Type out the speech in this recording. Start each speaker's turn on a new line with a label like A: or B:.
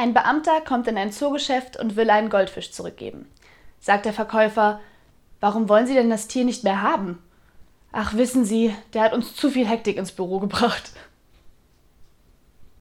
A: Ein Beamter kommt in ein Zoogeschäft und will einen Goldfisch zurückgeben. Sagt der Verkäufer, warum wollen Sie denn das Tier nicht mehr haben? Ach, wissen Sie, der hat uns zu viel Hektik ins Büro gebracht.